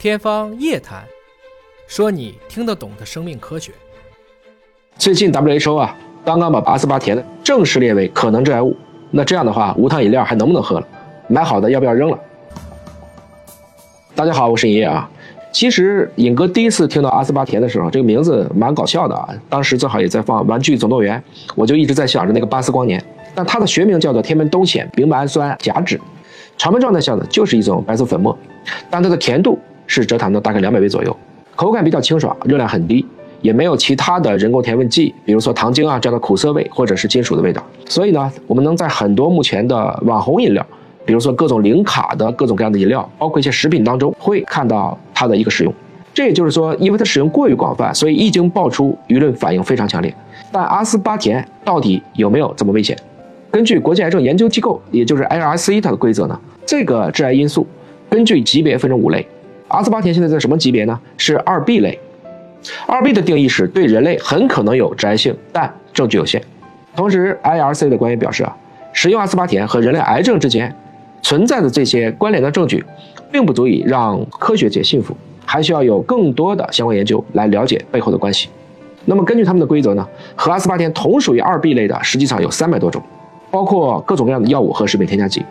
天方夜谭，说你听得懂的生命科学。最近 WHO 啊，刚刚把阿斯巴甜正式列为可能致癌物。那这样的话，无糖饮料还能不能喝了？买好的要不要扔了？大家好，我是爷爷啊。其实尹哥第一次听到阿斯巴甜的时候，这个名字蛮搞笑的啊。当时正好也在放《玩具总动员》，我就一直在想着那个巴斯光年。但它的学名叫做天门冬藓丙苯氨酸甲酯，常温状态下呢，就是一种白色粉末，但它的甜度是蔗糖的大概两百倍左右，口感比较清爽，热量很低，也没有其他的人工甜味剂，比如说糖精啊这样的苦涩味或者是金属的味道。所以呢，我们能在很多目前的网红饮料，比如说各种零卡的各种各样的饮料，包括一些食品当中，会看到它的一个使用。这也就是说，因为它使用过于广泛，所以一经爆出，舆论反应非常强烈。但阿斯巴甜到底有没有这么危险？根据国际癌症研究机构，也就是 IRC 它的规则呢，这个致癌因素根据级别分成五类，阿斯巴甜现在在什么级别呢？是二 B 类。二 B 的定义是对人类很可能有致癌性，但证据有限。同时，IRC 的官员表示啊，使用阿斯巴甜和人类癌症之间存在的这些关联的证据，并不足以让科学界信服，还需要有更多的相关研究来了解背后的关系。那么根据他们的规则呢，和阿斯巴甜同属于二 B 类的，实际上有三百多种。包括各种各样的药物和食品添加剂，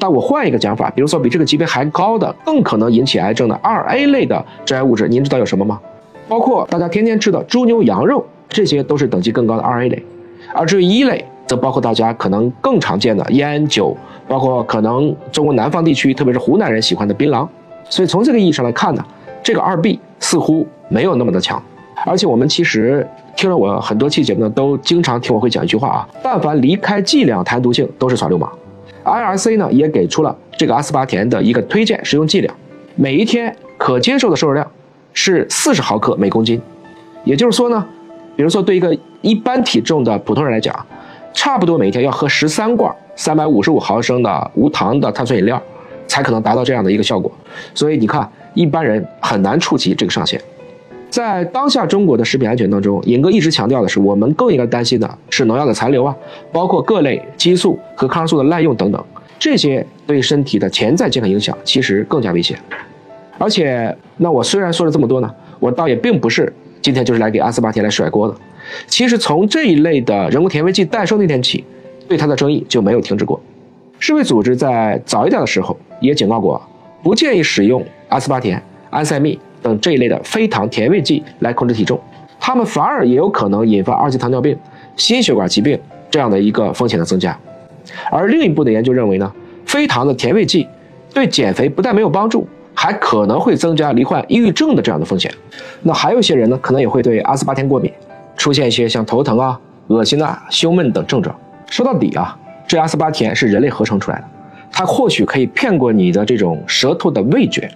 但我换一个讲法，比如说比这个级别还高的、更可能引起癌症的二 A 类的致癌物质，您知道有什么吗？包括大家天天吃的猪牛羊肉，这些都是等级更高的二 A 类。而至于一类，则包括大家可能更常见的烟酒，包括可能中国南方地区，特别是湖南人喜欢的槟榔。所以从这个意义上来看呢，这个二 B 似乎没有那么的强。而且我们其实听了我很多期节目呢，都经常听我会讲一句话啊：但凡离开剂量谈毒性，都是耍流氓。IRC 呢也给出了这个阿斯巴甜的一个推荐食用剂量，每一天可接受的摄入量是四十毫克每公斤。也就是说呢，比如说对一个一般体重的普通人来讲，差不多每天要喝十三罐三百五十五毫升的无糖的碳酸饮料，才可能达到这样的一个效果。所以你看，一般人很难触及这个上限。在当下中国的食品安全当中，尹哥一直强调的是，我们更应该担心的是农药的残留啊，包括各类激素和抗生素的滥用等等，这些对身体的潜在健康影响其实更加危险。而且，那我虽然说了这么多呢，我倒也并不是今天就是来给阿斯巴甜来甩锅的。其实从这一类的人工甜味剂诞生那天起，对它的争议就没有停止过。世卫组织在早一点的时候也警告过，不建议使用阿斯巴甜、安赛蜜。等这一类的非糖甜味剂来控制体重，它们反而也有可能引发二级糖尿病、心血管疾病这样的一个风险的增加。而另一部的研究认为呢，非糖的甜味剂对减肥不但没有帮助，还可能会增加罹患抑郁症的这样的风险。那还有一些人呢，可能也会对阿斯巴甜过敏，出现一些像头疼啊、恶心啊、胸闷等症状。说到底啊，这阿斯巴甜是人类合成出来的，它或许可以骗过你的这种舌头的味觉。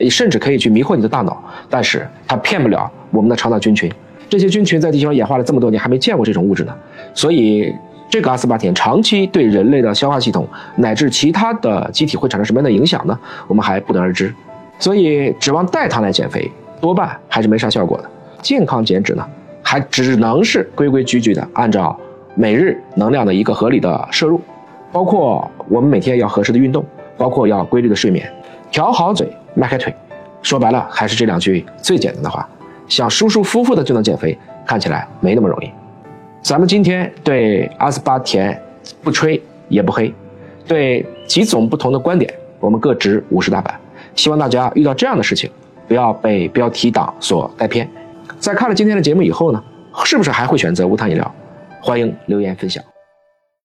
你甚至可以去迷惑你的大脑，但是它骗不了我们的肠道菌群。这些菌群在地球上演化了这么多年，还没见过这种物质呢。所以，这个阿斯巴甜长期对人类的消化系统乃至其他的机体会产生什么样的影响呢？我们还不得而知。所以，指望代糖来减肥，多半还是没啥效果的。健康减脂呢，还只能是规规矩矩的按照每日能量的一个合理的摄入，包括我们每天要合适的运动，包括要规律的睡眠，调好嘴。迈开腿，说白了还是这两句最简单的话。想舒舒服服的就能减肥，看起来没那么容易。咱们今天对阿斯巴甜不吹也不黑，对几种不同的观点，我们各执五十大板。希望大家遇到这样的事情，不要被标题党所带偏。在看了今天的节目以后呢，是不是还会选择无糖饮料？欢迎留言分享。